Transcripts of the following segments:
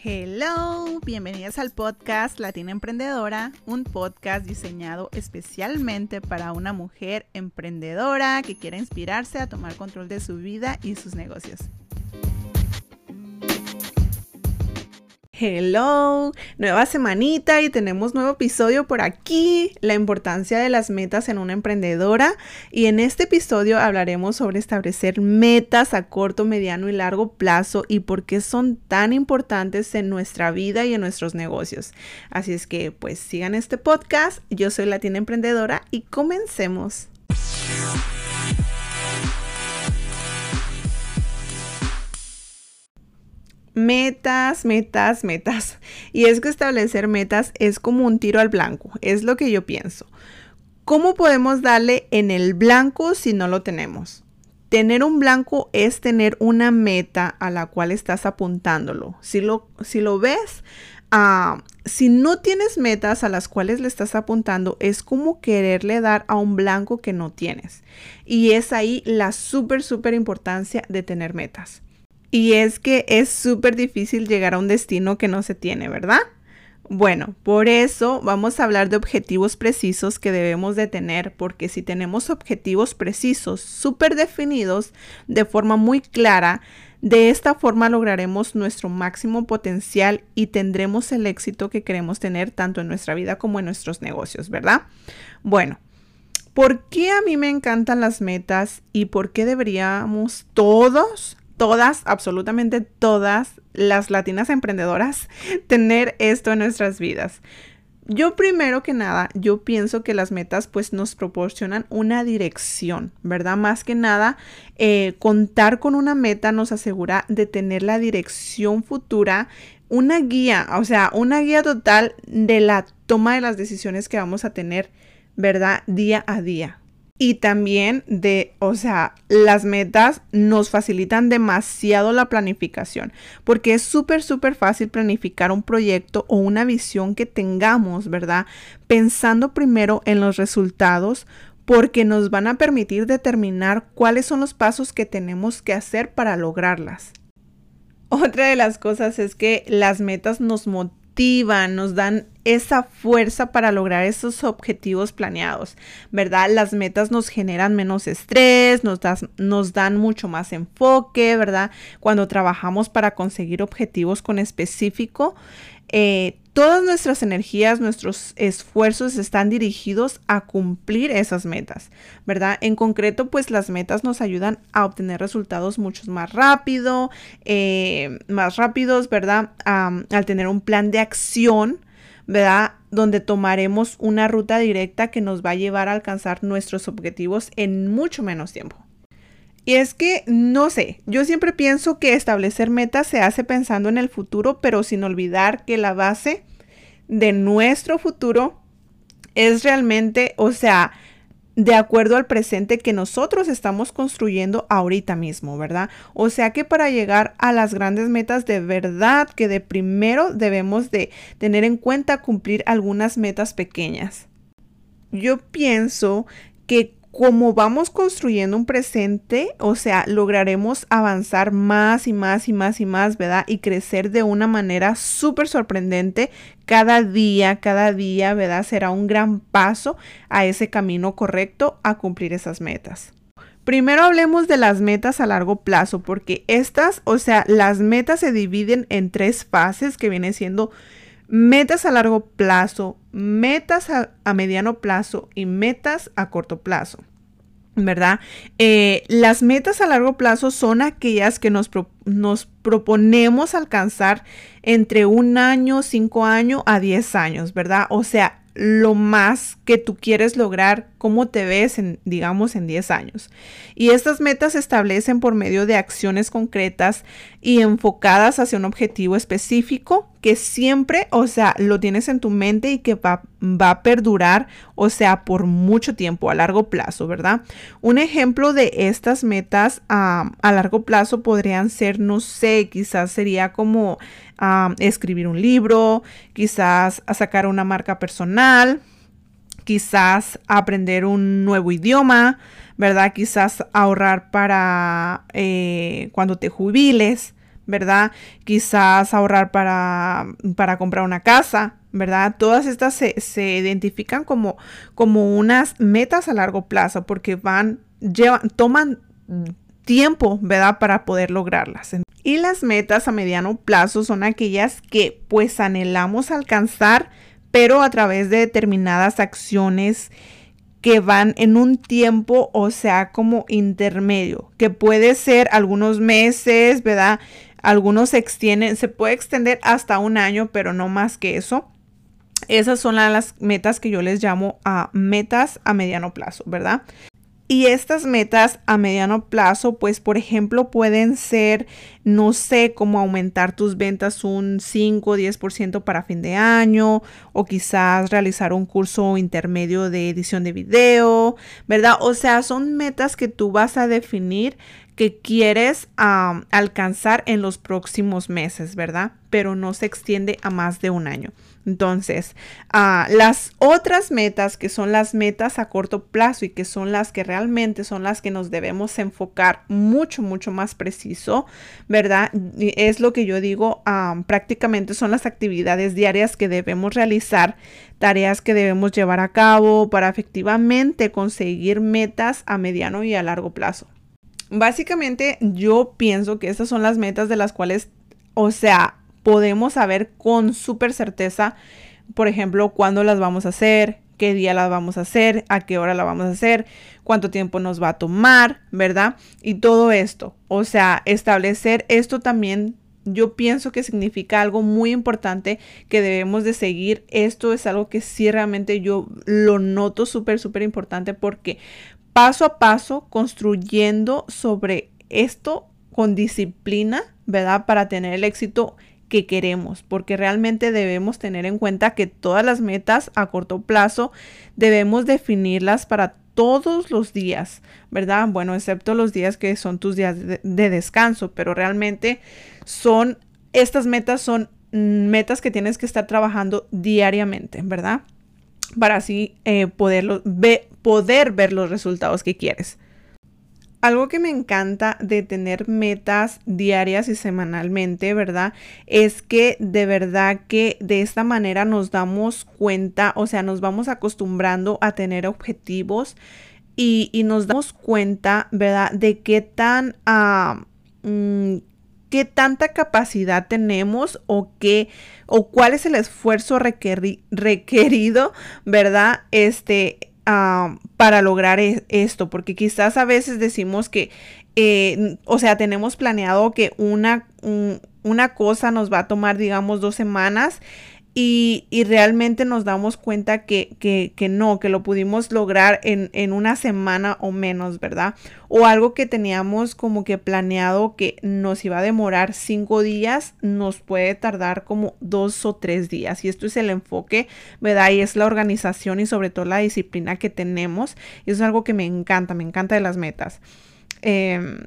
Hello, bienvenidas al podcast Latina Emprendedora, un podcast diseñado especialmente para una mujer emprendedora que quiere inspirarse a tomar control de su vida y sus negocios. Hello, nueva semanita y tenemos nuevo episodio por aquí, la importancia de las metas en una emprendedora y en este episodio hablaremos sobre establecer metas a corto, mediano y largo plazo y por qué son tan importantes en nuestra vida y en nuestros negocios. Así es que pues sigan este podcast, yo soy Latina Emprendedora y comencemos. Metas, metas, metas. Y es que establecer metas es como un tiro al blanco, es lo que yo pienso. ¿Cómo podemos darle en el blanco si no lo tenemos? Tener un blanco es tener una meta a la cual estás apuntándolo. Si lo, si lo ves, ah, si no tienes metas a las cuales le estás apuntando, es como quererle dar a un blanco que no tienes. Y es ahí la súper, súper importancia de tener metas. Y es que es súper difícil llegar a un destino que no se tiene, ¿verdad? Bueno, por eso vamos a hablar de objetivos precisos que debemos de tener, porque si tenemos objetivos precisos, súper definidos, de forma muy clara, de esta forma lograremos nuestro máximo potencial y tendremos el éxito que queremos tener tanto en nuestra vida como en nuestros negocios, ¿verdad? Bueno, ¿por qué a mí me encantan las metas y por qué deberíamos todos todas, absolutamente todas las latinas emprendedoras tener esto en nuestras vidas. Yo primero que nada, yo pienso que las metas pues nos proporcionan una dirección, ¿verdad? Más que nada, eh, contar con una meta nos asegura de tener la dirección futura, una guía, o sea, una guía total de la toma de las decisiones que vamos a tener, ¿verdad? Día a día y también de, o sea, las metas nos facilitan demasiado la planificación, porque es súper, súper fácil planificar un proyecto o una visión que tengamos, ¿verdad? Pensando primero en los resultados, porque nos van a permitir determinar cuáles son los pasos que tenemos que hacer para lograrlas. Otra de las cosas es que las metas nos motivan nos dan esa fuerza para lograr esos objetivos planeados, ¿verdad? Las metas nos generan menos estrés, nos, nos dan mucho más enfoque, ¿verdad? Cuando trabajamos para conseguir objetivos con específico, eh, todas nuestras energías, nuestros esfuerzos están dirigidos a cumplir esas metas, ¿verdad? En concreto, pues las metas nos ayudan a obtener resultados mucho más rápido, eh, más rápidos, ¿verdad? al tener un plan de acción, ¿verdad? Donde tomaremos una ruta directa que nos va a llevar a alcanzar nuestros objetivos en mucho menos tiempo. Y es que, no sé, yo siempre pienso que establecer metas se hace pensando en el futuro, pero sin olvidar que la base de nuestro futuro es realmente, o sea, de acuerdo al presente que nosotros estamos construyendo ahorita mismo, ¿verdad? O sea que para llegar a las grandes metas de verdad que de primero debemos de tener en cuenta cumplir algunas metas pequeñas. Yo pienso que como vamos construyendo un presente, o sea, lograremos avanzar más y más y más y más, ¿verdad? Y crecer de una manera súper sorprendente cada día, cada día, ¿verdad? Será un gran paso a ese camino correcto a cumplir esas metas. Primero hablemos de las metas a largo plazo, porque estas, o sea, las metas se dividen en tres fases que viene siendo metas a largo plazo, metas a, mediano plazo y metas a corto plazo. ¿Verdad? Eh, las metas a largo plazo son aquellas que nos, nos proponemos alcanzar entre un año, cinco años a diez años, ¿verdad? O sea, lo más que tú quieres lograr, cómo te ves en, digamos, en 10 años. Y estas metas se establecen por medio de acciones concretas y enfocadas hacia un objetivo específico que siempre, o sea, lo tienes en tu mente y que va, va a perdurar, o sea, por mucho tiempo, a largo plazo, ¿verdad? Un ejemplo de estas metas a largo plazo podrían ser, no sé, quizás sería como escribir un libro, quizás sacar una marca personal, quizás aprender un nuevo idioma, ¿verdad? Quizás ahorrar para eh, cuando te jubiles, ¿verdad? Quizás ahorrar para, para comprar una casa, ¿verdad? Todas estas se, se, identifican como, como unas metas a largo plazo porque van, llevan, toman tiempo, ¿verdad? Para poder lograrlas. Y las metas a mediano plazo son aquellas que pues anhelamos alcanzar, pero a través de determinadas acciones que van en un tiempo, o sea, como intermedio, que puede ser algunos meses, ¿verdad? Algunos se extienden, se puede extender hasta un año, pero no más que eso. Esas son las metas que yo les llamo a metas a mediano plazo, ¿verdad? Y estas metas a mediano plazo, pues por ejemplo, pueden ser, no sé, cómo aumentar tus ventas un 5 o 10% para fin de año, o quizás realizar un curso intermedio de edición de video, ¿verdad? O sea, son metas que tú vas a definir que quieres alcanzar en los próximos meses, ¿verdad? Pero no se extiende a más de un año. Entonces, ah, las otras metas que son las metas a corto plazo y que son las que realmente son las que nos debemos enfocar mucho, mucho más preciso, ¿verdad? Es lo que yo digo, prácticamente son las actividades diarias que debemos realizar, tareas que debemos llevar a cabo para efectivamente conseguir metas a mediano y a largo plazo. Básicamente yo pienso que estas son las metas de las cuales, o sea, podemos saber con súper certeza, por ejemplo, cuándo las vamos a hacer, qué día las vamos a hacer, a qué hora la vamos a hacer, cuánto tiempo nos va a tomar, ¿verdad? Y todo esto. O sea, establecer esto también yo pienso que significa algo muy importante que debemos de seguir. Esto es algo que sí realmente yo lo noto súper, súper importante porque paso a paso construyendo sobre esto con disciplina, ¿verdad? Para tener el éxito que queremos, porque realmente debemos tener en cuenta que todas las metas a corto plazo debemos definirlas para todos los días, ¿verdad? Bueno, excepto los días que son tus días de, descanso, pero realmente son, estas metas son metas que tienes que estar trabajando diariamente, ¿verdad? Para así eh, poder ver los resultados que quieres. Algo que me encanta de tener metas diarias y semanalmente, ¿verdad? Es que de verdad que de esta manera nos damos cuenta, o sea, nos vamos acostumbrando a tener objetivos y, nos damos cuenta, ¿verdad? De qué tan... Mm, qué tanta capacidad tenemos o qué o cuál es el esfuerzo requerido, ¿verdad? Este para lograr e-, esto, porque quizás a veces decimos que, eh, o sea, tenemos planeado que una, una cosa nos va a tomar, digamos, dos semanas y, realmente nos damos cuenta que, que, no, que lo pudimos lograr en, en, una semana o menos, ¿verdad? O algo que teníamos como que planeado que nos iba a demorar cinco días, nos puede tardar como dos o tres días. Y esto es el enfoque, ¿verdad? Y es la organización y sobre todo la disciplina que tenemos. Y eso es algo que me encanta, me encanta de las metas. Em,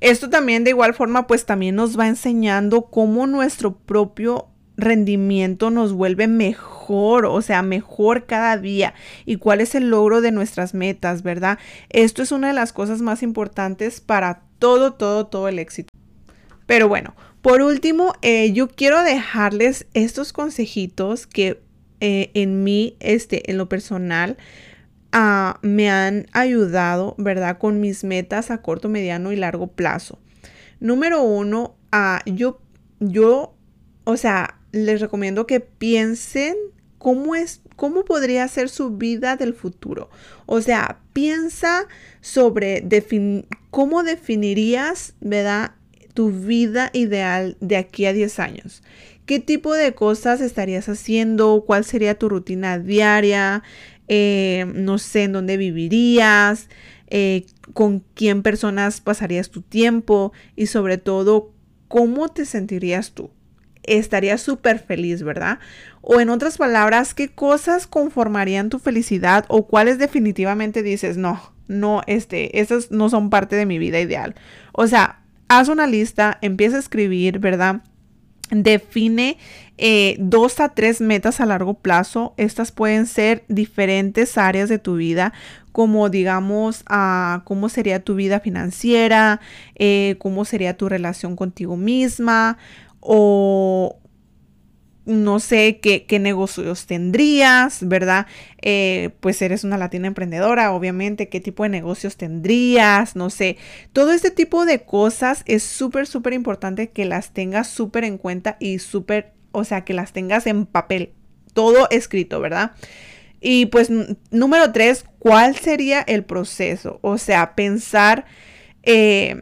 esto también de igual forma pues también nos va enseñando cómo nuestro propio rendimiento nos vuelve mejor, o sea, mejor cada día y cuál es el logro de nuestras metas, ¿verdad? Esto es una de las cosas más importantes para todo, todo, todo el éxito. Pero bueno, por último, eh, yo quiero dejarles estos consejitos que eh, en mí, este, en lo personal, ah, me han ayudado, ¿verdad? Con mis metas a corto, mediano y largo plazo. Número uno, uh, yo, yo, o sea, les recomiendo que piensen cómo es, cómo podría ser su vida del futuro. O sea, piensa sobre cómo definirías, ¿verdad? Tu vida ideal de aquí a 10 años. ¿Qué tipo de cosas estarías haciendo? ¿Cuál sería tu rutina diaria? Eh, no sé, en dónde vivirías, eh, con quién personas pasarías tu tiempo y sobre todo, ¿cómo te sentirías tú? Estaría súper feliz, ¿verdad? O en otras palabras, ¿qué cosas conformarían tu felicidad o cuáles definitivamente dices, no, no, este, esas no son parte de mi vida ideal? O sea, haz una lista, empieza a escribir, ¿verdad? Define eh, dos a tres metas a largo plazo. Estas pueden ser diferentes áreas de tu vida, como digamos, a cómo sería tu vida financiera, eh, cómo sería tu relación contigo misma o no sé qué, negocios tendrías, ¿verdad? Eh, pues eres una latina emprendedora, obviamente, qué tipo de negocios tendrías, no sé. Todo este tipo de cosas es súper, súper importante que las tengas súper en cuenta y súper, o sea, que las tengas en papel, todo escrito, ¿verdad? Y pues número tres, ¿cuál sería el proceso? O sea, pensar... Eh,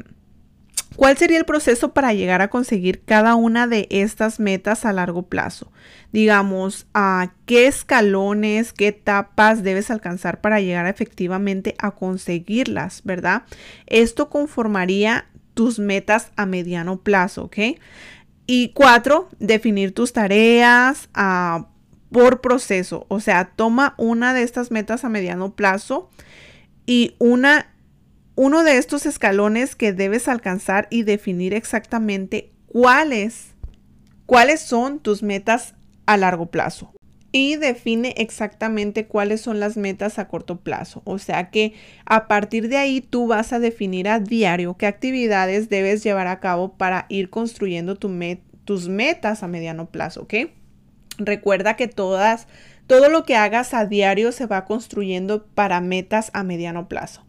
¿Cuál sería el proceso para llegar a conseguir cada una de estas metas a largo plazo? Digamos, ¿a qué escalones, qué etapas debes alcanzar para llegar efectivamente a conseguirlas, verdad? Esto conformaría tus metas a mediano plazo, ¿ok? Y cuatro, definir tus tareas ah, por proceso. O sea, toma una de estas metas a mediano plazo y una uno de estos escalones que debes alcanzar y definir exactamente cuáles, cuáles son tus metas a largo plazo. Y define exactamente cuáles son las metas a corto plazo. O sea que a partir de ahí tú vas a definir a diario qué actividades debes llevar a cabo para ir construyendo tus metas a mediano plazo, ¿ok? Recuerda que todas, todo lo que hagas a diario se va construyendo para metas a mediano plazo.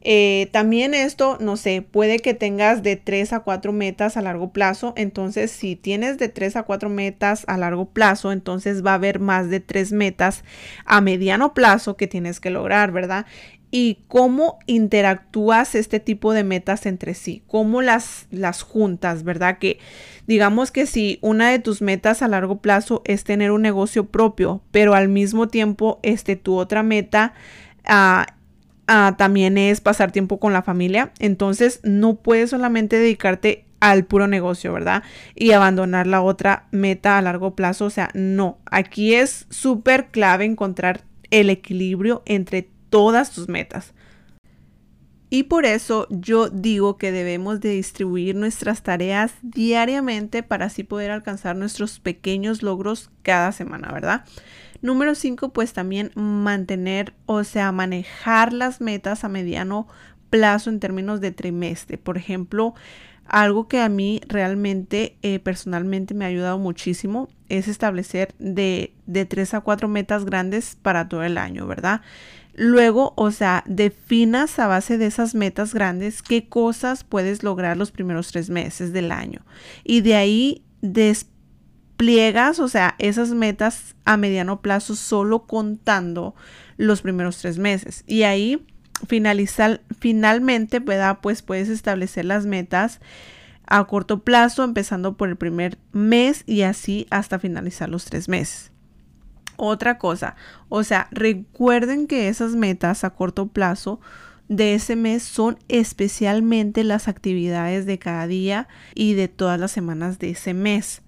Eh, también esto, no sé, puede que tengas de 3 a 4 metas a largo plazo. Entonces, si tienes de 3 a 4 metas a largo plazo, entonces va a haber más de 3 metas a mediano plazo que tienes que lograr, ¿verdad? Y cómo interactúas este tipo de metas entre sí, cómo las, las juntas, ¿verdad? Que digamos que si una de tus metas a largo plazo es tener un negocio propio, pero al mismo tiempo, este, tu otra meta uh, Ah, también es pasar tiempo con la familia. Entonces no puedes solamente dedicarte al puro negocio, ¿verdad? Y abandonar la otra meta a largo plazo. O sea, no. Aquí es súper clave encontrar el equilibrio entre todas tus metas. Y por eso yo digo que debemos de distribuir nuestras tareas diariamente para así poder alcanzar nuestros pequeños logros cada semana, ¿verdad? Número 5, pues también mantener, o sea, manejar las metas a mediano plazo en términos de trimestre. Por ejemplo, algo que a mí realmente eh, personalmente me ha ayudado muchísimo es establecer de, de 3 a 4 metas grandes para todo el año, ¿verdad? Luego, o sea, definas a base de esas metas grandes qué cosas puedes lograr los primeros tres meses del año. Y de ahí después pliegas, o sea, esas metas a mediano plazo solo contando los primeros tres meses. Y ahí finalizar, finalmente, pues puedes establecer las metas a corto plazo, empezando por el primer mes y así hasta finalizar los tres meses. Otra cosa, o sea, recuerden que esas metas a corto plazo de ese mes son especialmente las actividades de cada día y de todas las semanas de ese mes.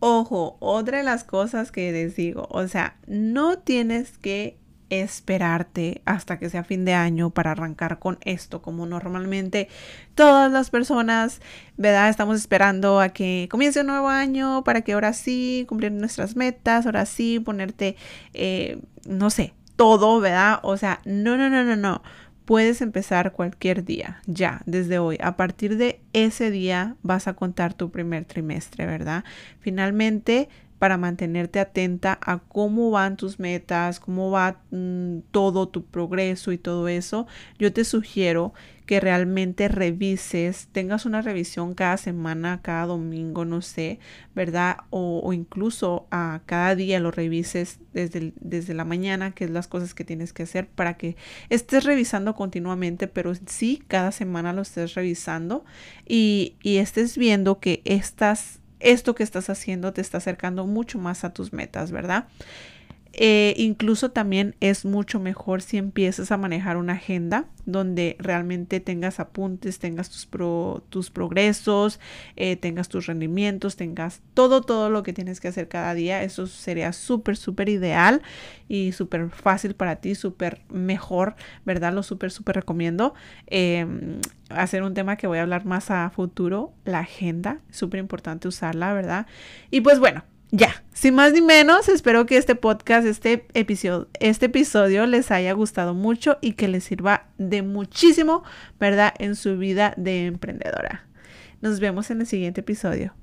Ojo, otra de las cosas que les digo, o sea, no tienes que esperarte hasta que sea fin de año para arrancar con esto, como normalmente todas las personas, ¿verdad? Estamos esperando a que comience un nuevo año para que ahora sí cumplir nuestras metas, ahora sí ponerte, eh, no sé, todo, ¿verdad? O sea, no, no, no, no, no. Puedes empezar cualquier día, ya, desde hoy. A partir de ese día vas a contar tu primer trimestre, ¿verdad? Finalmente, para mantenerte atenta a cómo van tus metas, cómo va mm, todo tu progreso y todo eso, yo te sugiero que realmente revises, tengas una revisión cada semana, cada domingo, no sé, ¿verdad? O, incluso a cada día lo revises desde, desde la mañana, que es las cosas que tienes que hacer para que estés revisando continuamente, pero sí cada semana lo estés revisando y, y estés viendo que estas esto que estás haciendo te está acercando mucho más a tus metas, ¿verdad? Eh, incluso también es mucho mejor si empiezas a manejar una agenda donde realmente tengas apuntes, tengas tus, tus progresos, eh, tengas tus rendimientos, tengas todo, todo lo que tienes que hacer cada día. Eso sería súper, súper ideal y súper fácil para ti, súper mejor, ¿verdad? Lo súper, súper recomiendo. Em, hacer un tema que voy a hablar más a futuro, la agenda, súper importante usarla, ¿verdad? Y pues bueno, ya, sin más ni menos, espero que este podcast, este episodio, este episodio les haya gustado mucho y que les sirva de muchísimo, ¿verdad? En su vida de emprendedora. Nos vemos en el siguiente episodio.